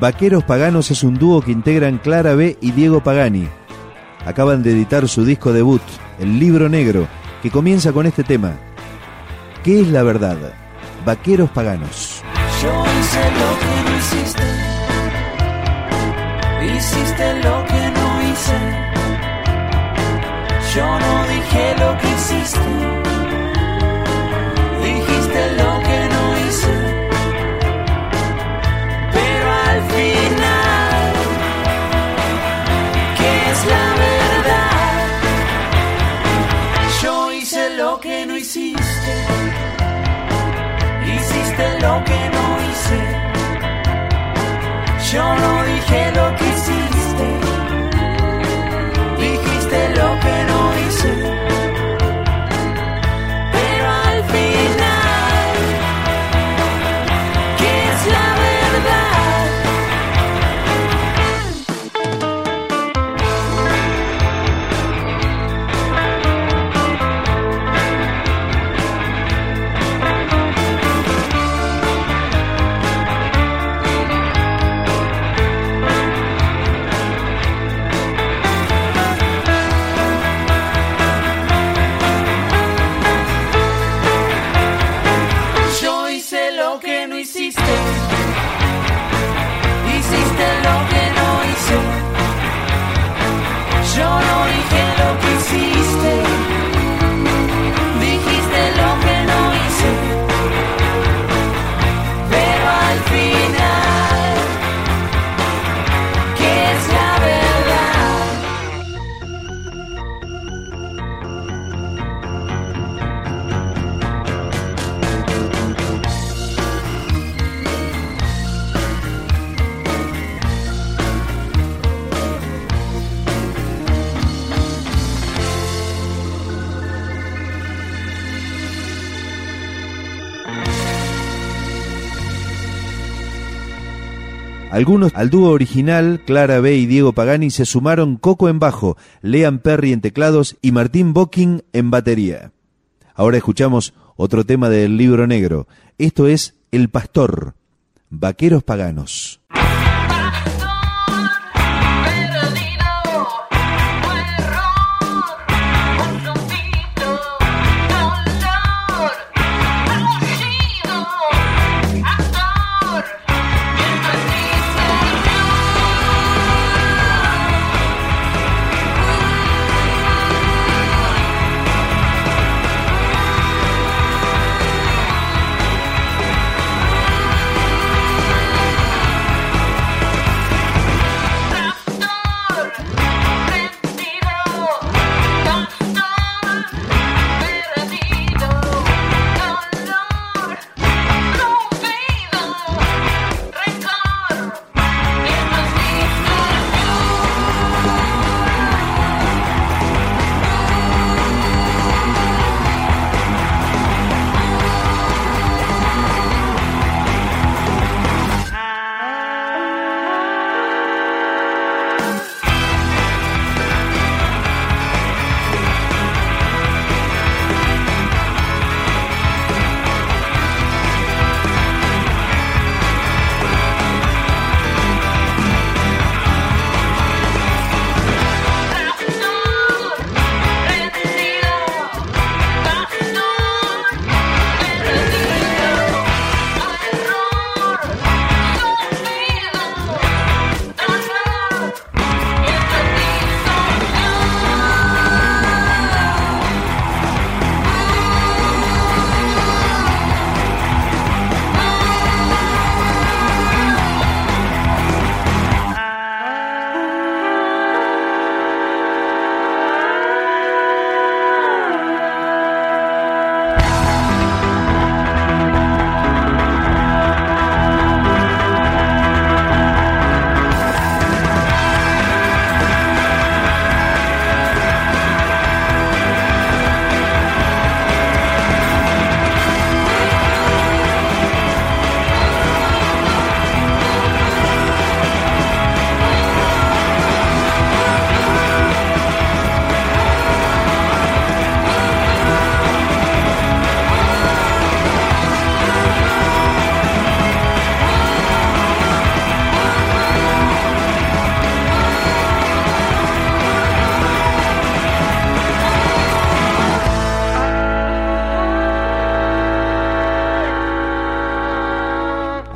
Vaqueros Paganos es un dúo que integran Clara B y Diego Pagani. Acaban de editar su disco debut, El Libro Negro, que comienza con este tema. ¿Qué es la verdad? Vaqueros Paganos. Yo hice lo que no hiciste. Hiciste lo que no hice. Yo no dije lo que hiciste. Lo que no hice. Yo no dije Algunos al dúo original, Clara B y Diego Pagani, se sumaron Coco en bajo, Lean Perry en teclados y Martín Bocking en batería. Ahora escuchamos otro tema del libro negro. Esto es El Pastor, Vaqueros Paganos.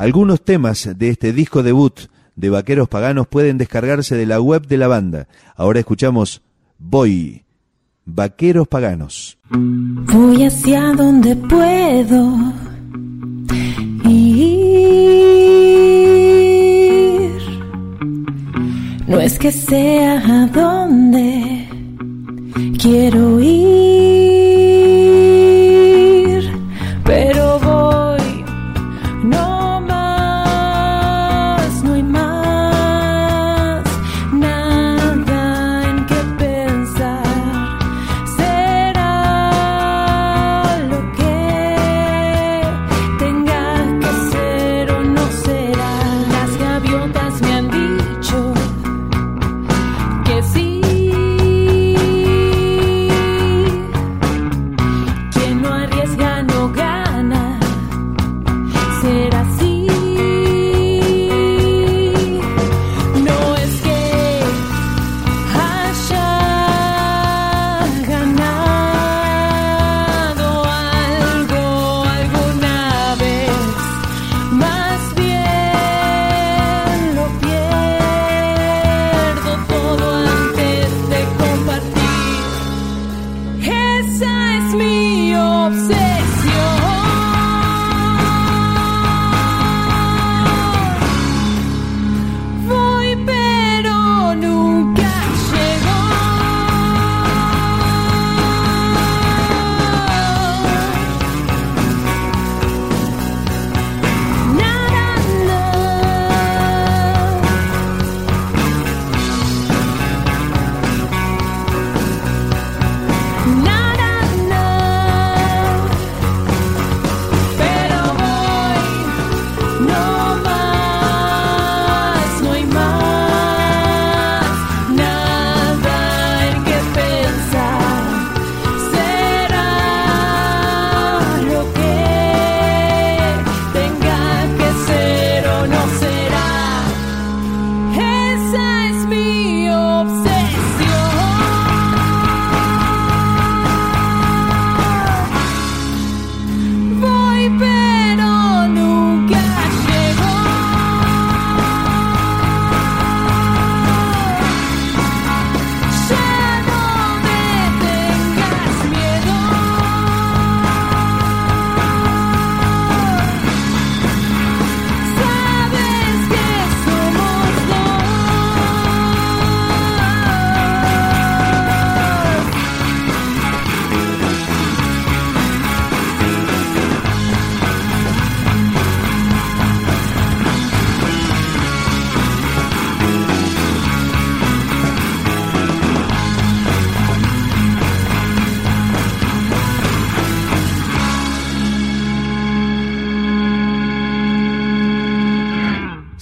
Algunos temas de este disco debut de Vaqueros Paganos pueden descargarse de la web de la banda. Ahora escuchamos Voy, Vaqueros Paganos. Voy hacia donde puedo ir. No es que sea a donde quiero ir,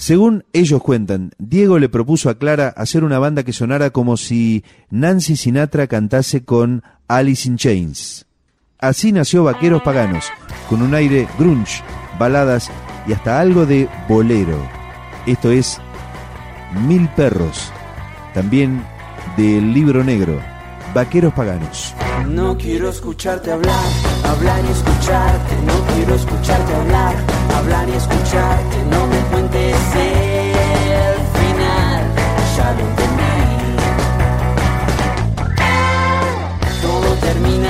Según ellos cuentan, Diego le propuso a Clara hacer una banda que sonara como si Nancy Sinatra cantase con Alice in Chains. Así nació Vaqueros Paganos, con un aire grunge, baladas y hasta algo de bolero. Esto es Mil Perros, también del libro negro, Vaqueros Paganos. No quiero escucharte hablar, hablar y escucharte. No quiero escucharte hablar, hablar y escucharte. No me cuentes el final, ya lo entendí. Todo termina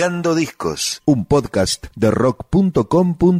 Picando Discos, un podcast de rock.com.